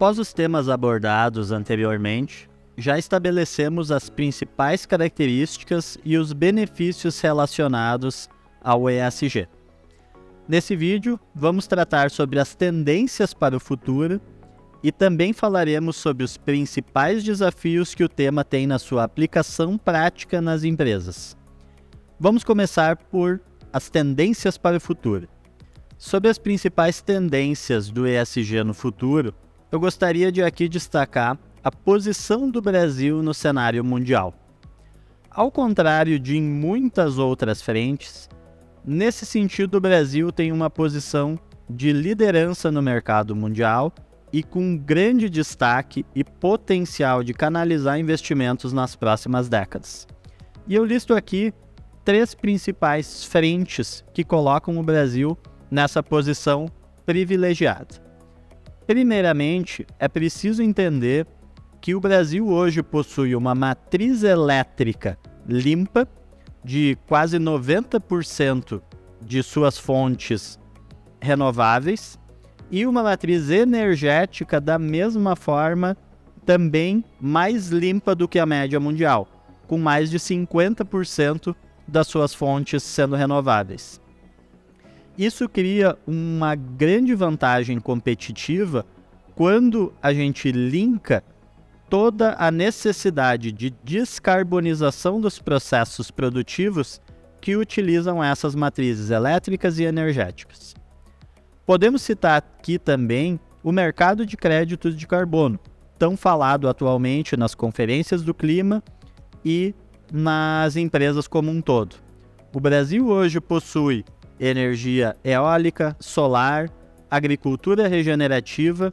Após os temas abordados anteriormente, já estabelecemos as principais características e os benefícios relacionados ao ESG. Nesse vídeo, vamos tratar sobre as tendências para o futuro e também falaremos sobre os principais desafios que o tema tem na sua aplicação prática nas empresas. Vamos começar por as tendências para o futuro. Sobre as principais tendências do ESG no futuro, eu gostaria de aqui destacar a posição do Brasil no cenário mundial. Ao contrário de em muitas outras frentes, nesse sentido o Brasil tem uma posição de liderança no mercado mundial e com grande destaque e potencial de canalizar investimentos nas próximas décadas. E eu listo aqui três principais frentes que colocam o Brasil nessa posição privilegiada. Primeiramente, é preciso entender que o Brasil hoje possui uma matriz elétrica limpa de quase 90% de suas fontes renováveis e uma matriz energética da mesma forma também mais limpa do que a média mundial, com mais de 50% das suas fontes sendo renováveis. Isso cria uma grande vantagem competitiva quando a gente linka toda a necessidade de descarbonização dos processos produtivos que utilizam essas matrizes elétricas e energéticas. Podemos citar aqui também o mercado de créditos de carbono, tão falado atualmente nas conferências do clima e nas empresas como um todo. O Brasil hoje possui energia eólica, solar, agricultura regenerativa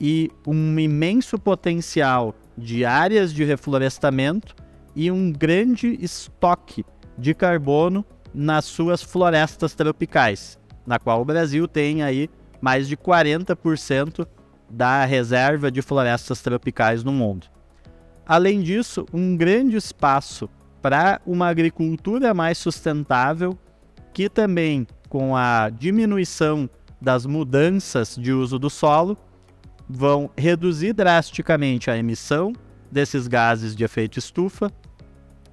e um imenso potencial de áreas de reflorestamento e um grande estoque de carbono nas suas florestas tropicais, na qual o Brasil tem aí mais de 40% da reserva de florestas tropicais no mundo. Além disso, um grande espaço para uma agricultura mais sustentável, que também com a diminuição das mudanças de uso do solo, vão reduzir drasticamente a emissão desses gases de efeito estufa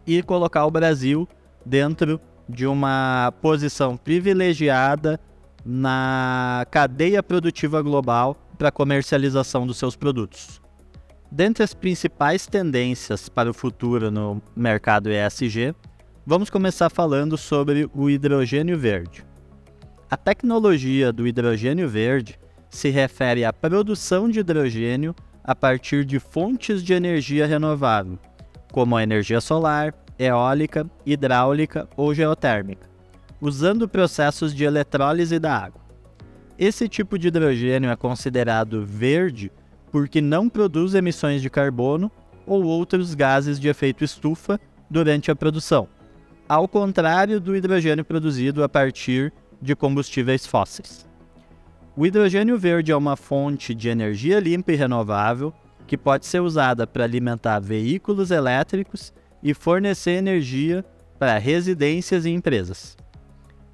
e colocar o Brasil dentro de uma posição privilegiada na cadeia produtiva global para comercialização dos seus produtos. Dentre as principais tendências para o futuro no mercado ESG, vamos começar falando sobre o hidrogênio verde. A tecnologia do hidrogênio verde se refere à produção de hidrogênio a partir de fontes de energia renovável, como a energia solar, eólica, hidráulica ou geotérmica, usando processos de eletrólise da água. Esse tipo de hidrogênio é considerado verde porque não produz emissões de carbono ou outros gases de efeito estufa durante a produção, ao contrário do hidrogênio produzido a partir de combustíveis fósseis. O hidrogênio verde é uma fonte de energia limpa e renovável que pode ser usada para alimentar veículos elétricos e fornecer energia para residências e empresas.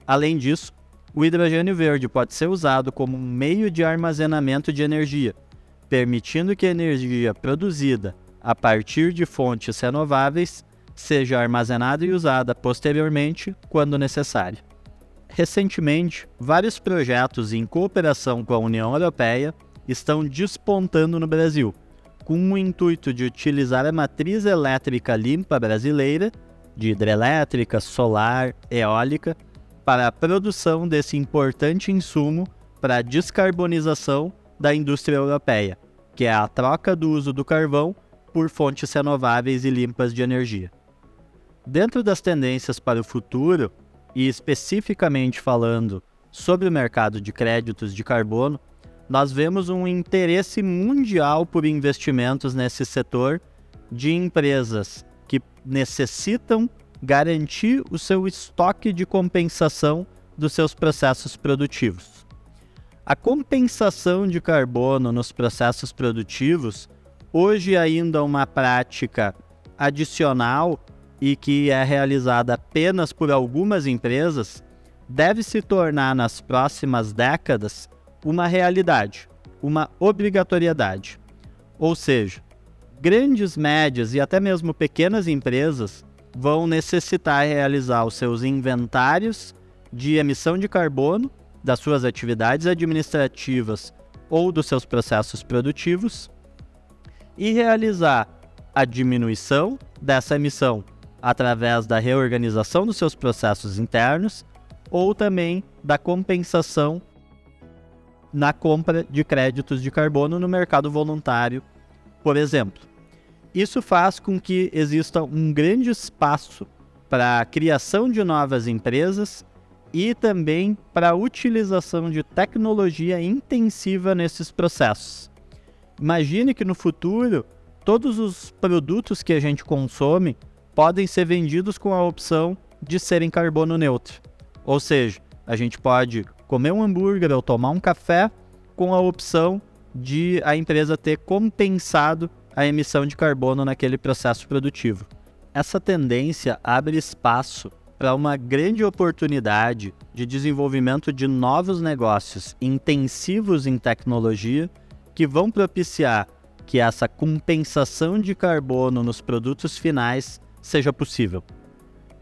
Além disso, o hidrogênio verde pode ser usado como um meio de armazenamento de energia, permitindo que a energia produzida a partir de fontes renováveis seja armazenada e usada posteriormente quando necessário. Recentemente, vários projetos em cooperação com a União Europeia estão despontando no Brasil, com o intuito de utilizar a matriz elétrica limpa brasileira, de hidrelétrica, solar, eólica, para a produção desse importante insumo para a descarbonização da indústria europeia, que é a troca do uso do carvão por fontes renováveis e limpas de energia. Dentro das tendências para o futuro, e especificamente falando sobre o mercado de créditos de carbono, nós vemos um interesse mundial por investimentos nesse setor de empresas que necessitam garantir o seu estoque de compensação dos seus processos produtivos. A compensação de carbono nos processos produtivos hoje ainda uma prática adicional e que é realizada apenas por algumas empresas, deve se tornar nas próximas décadas uma realidade, uma obrigatoriedade. Ou seja, grandes, médias e até mesmo pequenas empresas vão necessitar realizar os seus inventários de emissão de carbono das suas atividades administrativas ou dos seus processos produtivos e realizar a diminuição dessa emissão através da reorganização dos seus processos internos ou também da compensação na compra de créditos de carbono no mercado voluntário, por exemplo. Isso faz com que exista um grande espaço para a criação de novas empresas e também para a utilização de tecnologia intensiva nesses processos. Imagine que no futuro todos os produtos que a gente consome podem ser vendidos com a opção de serem carbono neutro. Ou seja, a gente pode comer um hambúrguer ou tomar um café com a opção de a empresa ter compensado a emissão de carbono naquele processo produtivo. Essa tendência abre espaço para uma grande oportunidade de desenvolvimento de novos negócios intensivos em tecnologia que vão propiciar que essa compensação de carbono nos produtos finais seja possível.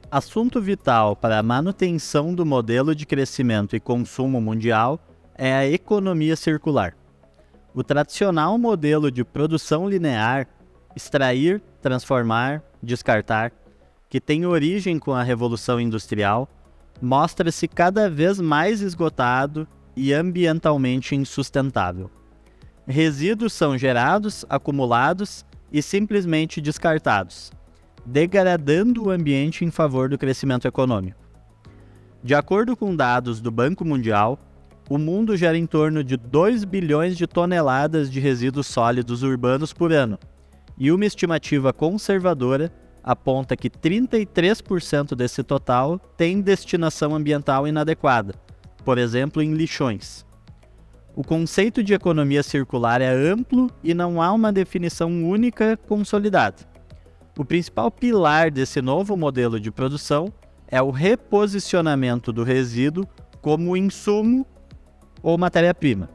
Assunto vital para a manutenção do modelo de crescimento e consumo mundial é a economia circular. O tradicional modelo de produção linear, extrair, transformar, descartar, que tem origem com a Revolução Industrial, mostra-se cada vez mais esgotado e ambientalmente insustentável. Resíduos são gerados, acumulados e simplesmente descartados, degradando o ambiente em favor do crescimento econômico. De acordo com dados do Banco Mundial, o mundo gera em torno de 2 bilhões de toneladas de resíduos sólidos urbanos por ano, e uma estimativa conservadora aponta que 33% desse total tem destinação ambiental inadequada, por exemplo, em lixões. O conceito de economia circular é amplo e não há uma definição única consolidada. O principal pilar desse novo modelo de produção é o reposicionamento do resíduo como insumo ou matéria-prima.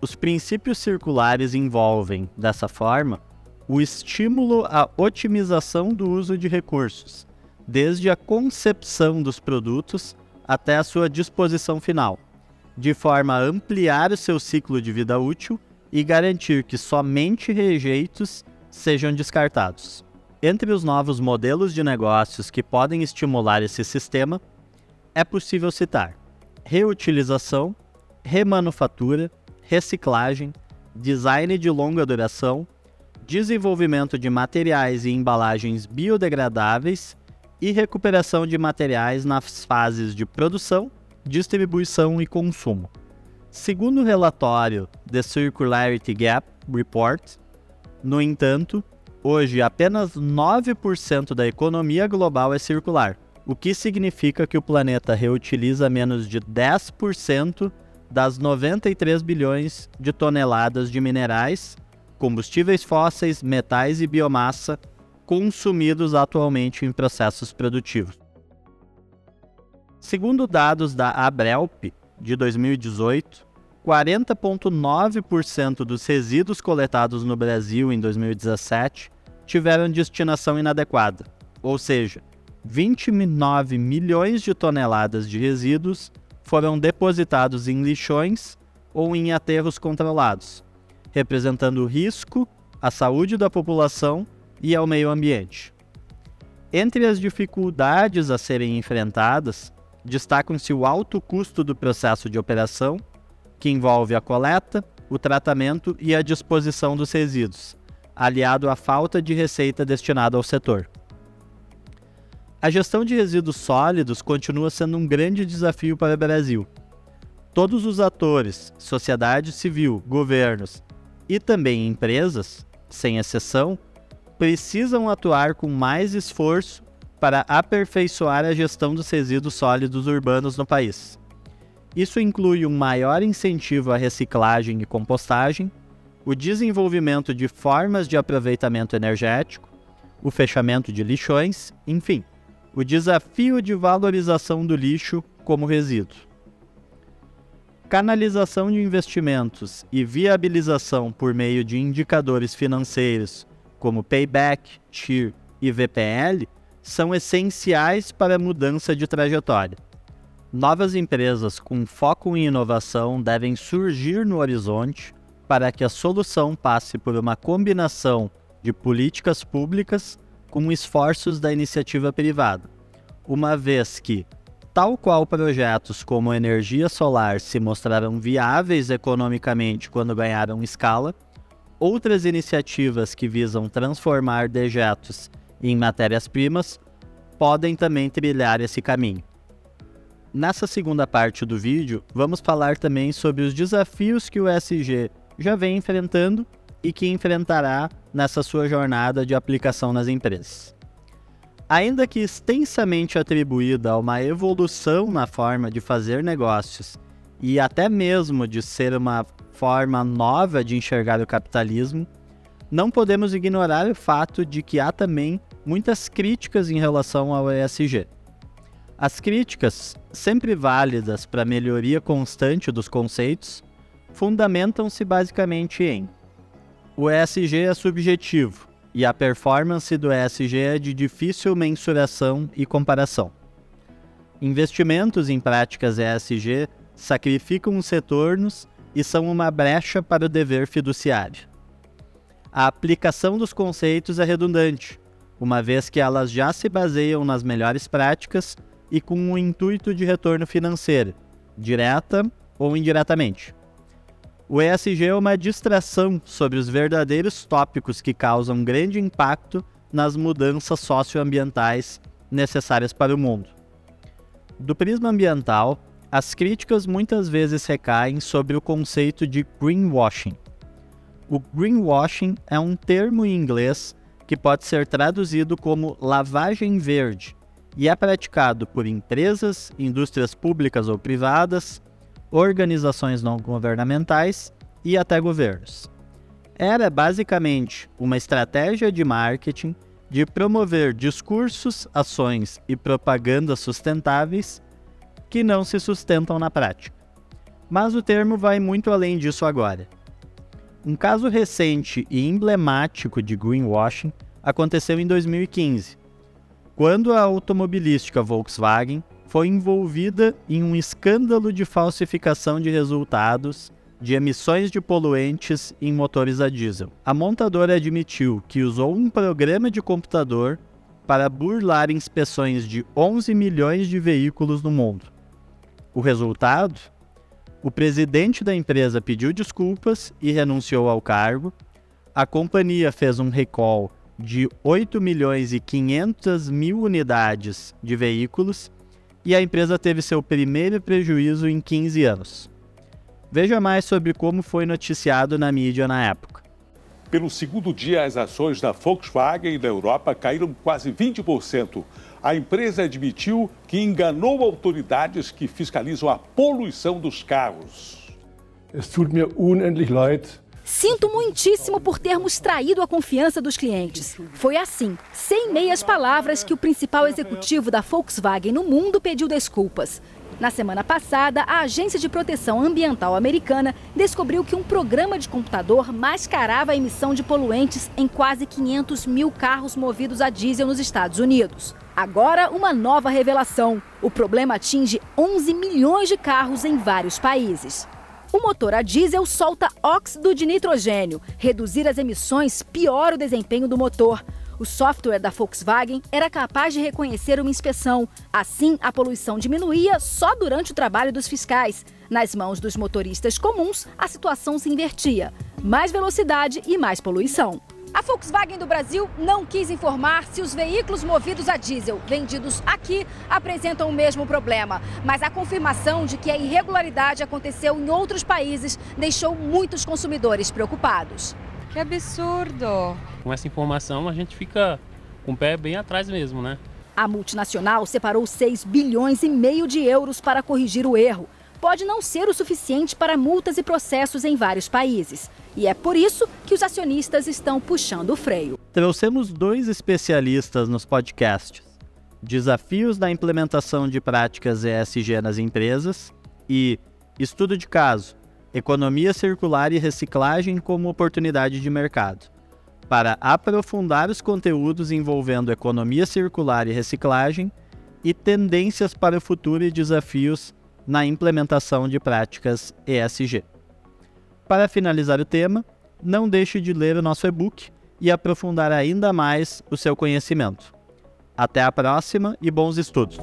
Os princípios circulares envolvem, dessa forma, o estímulo à otimização do uso de recursos, desde a concepção dos produtos até a sua disposição final, de forma a ampliar o seu ciclo de vida útil e garantir que somente rejeitos sejam descartados. Entre os novos modelos de negócios que podem estimular esse sistema, é possível citar reutilização, remanufatura, reciclagem, design de longa duração, desenvolvimento de materiais e embalagens biodegradáveis e recuperação de materiais nas fases de produção, distribuição e consumo. Segundo o relatório The Circularity Gap Report, no entanto, hoje apenas 9% da economia global é circular, o que significa que o planeta reutiliza menos de 10% das 93 bilhões de toneladas de minerais, combustíveis fósseis, metais e biomassa consumidos atualmente em processos produtivos. Segundo dados da Abrelp de 2018, 40,9% dos resíduos coletados no Brasil em 2017 tiveram destinação inadequada, ou seja, 29 milhões de toneladas de resíduos foram depositados em lixões ou em aterros controlados, representando risco à saúde da população e ao meio ambiente. Entre as dificuldades a serem enfrentadas, destacam-se o alto custo do processo de operação, que envolve a coleta, o tratamento e a disposição dos resíduos, aliado à falta de receita destinada ao setor. A gestão de resíduos sólidos continua sendo um grande desafio para o Brasil. Todos os atores, sociedade civil, governos e também empresas, sem exceção, precisam atuar com mais esforço para aperfeiçoar a gestão dos resíduos sólidos urbanos no país. Isso inclui um maior incentivo à reciclagem e compostagem, o desenvolvimento de formas de aproveitamento energético, o fechamento de lixões, enfim o desafio de valorização do lixo como resíduo. canalização de investimentos e viabilização por meio de indicadores financeiros como payback, TIR e VPL são essenciais para a mudança de trajetória. Novas empresas com foco em inovação devem surgir no horizonte para que a solução passe por uma combinação de políticas públicas com esforços da iniciativa privada, uma vez que, tal qual projetos como energia solar se mostraram viáveis economicamente quando ganharam escala, outras iniciativas que visam transformar dejetos em matérias-primas podem também trilhar esse caminho. Nessa segunda parte do vídeo, vamos falar também sobre os desafios que o SG já vem enfrentando e que enfrentará nessa sua jornada de aplicação nas empresas. Ainda que extensamente atribuída a uma evolução na forma de fazer negócios e até mesmo de ser uma forma nova de enxergar o capitalismo, não podemos ignorar o fato de que há também muitas críticas em relação ao ESG. As críticas, sempre válidas para a melhoria constante dos conceitos, fundamentam-se basicamente em: o ESG é subjetivo e a performance do ESG é de difícil mensuração e comparação. Investimentos em práticas ESG sacrificam os retornos e são uma brecha para o dever fiduciário. A aplicação dos conceitos é redundante, uma vez que elas já se baseiam nas melhores práticas e com o um intuito de retorno financeiro, direta ou indiretamente. O ESG é uma distração sobre os verdadeiros tópicos que causam grande impacto nas mudanças socioambientais necessárias para o mundo. Do prisma ambiental, as críticas muitas vezes recaem sobre o conceito de greenwashing. O greenwashing é um termo em inglês que pode ser traduzido como lavagem verde e é praticado por empresas, indústrias públicas ou privadas, organizações não governamentais e até governos. Era basicamente uma estratégia de marketing de promover discursos, ações e propagandas sustentáveis que não se sustentam na prática. Mas o termo vai muito além disso agora. Um caso recente e emblemático de greenwashing aconteceu em 2015, quando a automobilística Volkswagen foi envolvida em um escândalo de falsificação de resultados de emissões de poluentes em motores a diesel. A montadora admitiu que usou um programa de computador para burlar inspeções de 11 milhões de veículos no mundo. O resultado? O presidente da empresa pediu desculpas e renunciou ao cargo. A companhia fez um recall de 8 milhões e 500 mil unidades de veículos e a empresa teve seu primeiro prejuízo em 15 anos. Veja mais sobre como foi noticiado na mídia na época. Pelo segundo dia, as ações da Volkswagen na Europa caíram quase 20%. A empresa admitiu que enganou autoridades que fiscalizam a poluição dos carros. Es tut mir unendlich leid, Sinto muitíssimo por termos traído a confiança dos clientes. Foi assim, sem meias palavras, que o principal executivo da Volkswagen no mundo pediu desculpas. Na semana passada, a Agência de Proteção Ambiental Americana descobriu que um programa de computador mascarava a emissão de poluentes em quase 500 mil carros movidos a diesel nos Estados Unidos. Agora, uma nova revelação: o problema atinge 11 milhões de carros em vários países. O motor a diesel solta óxido de nitrogênio. Reduzir as emissões piora o desempenho do motor. O software da Volkswagen era capaz de reconhecer uma inspeção. Assim, a poluição diminuía só durante o trabalho dos fiscais. Nas mãos dos motoristas comuns, a situação se invertia: mais velocidade e mais poluição. A Volkswagen do Brasil não quis informar se os veículos movidos a diesel vendidos aqui apresentam o mesmo problema, mas a confirmação de que a irregularidade aconteceu em outros países deixou muitos consumidores preocupados. Que absurdo! Com essa informação a gente fica com o pé bem atrás mesmo, né? A multinacional separou 6 bilhões e meio de euros para corrigir o erro pode não ser o suficiente para multas e processos em vários países. E é por isso que os acionistas estão puxando o freio. Trouxemos dois especialistas nos podcasts: Desafios da implementação de práticas ESG nas empresas e Estudo de caso: Economia circular e reciclagem como oportunidade de mercado. Para aprofundar os conteúdos envolvendo economia circular e reciclagem e tendências para o futuro e desafios na implementação de práticas ESG. Para finalizar o tema, não deixe de ler o nosso e-book e aprofundar ainda mais o seu conhecimento. Até a próxima e bons estudos!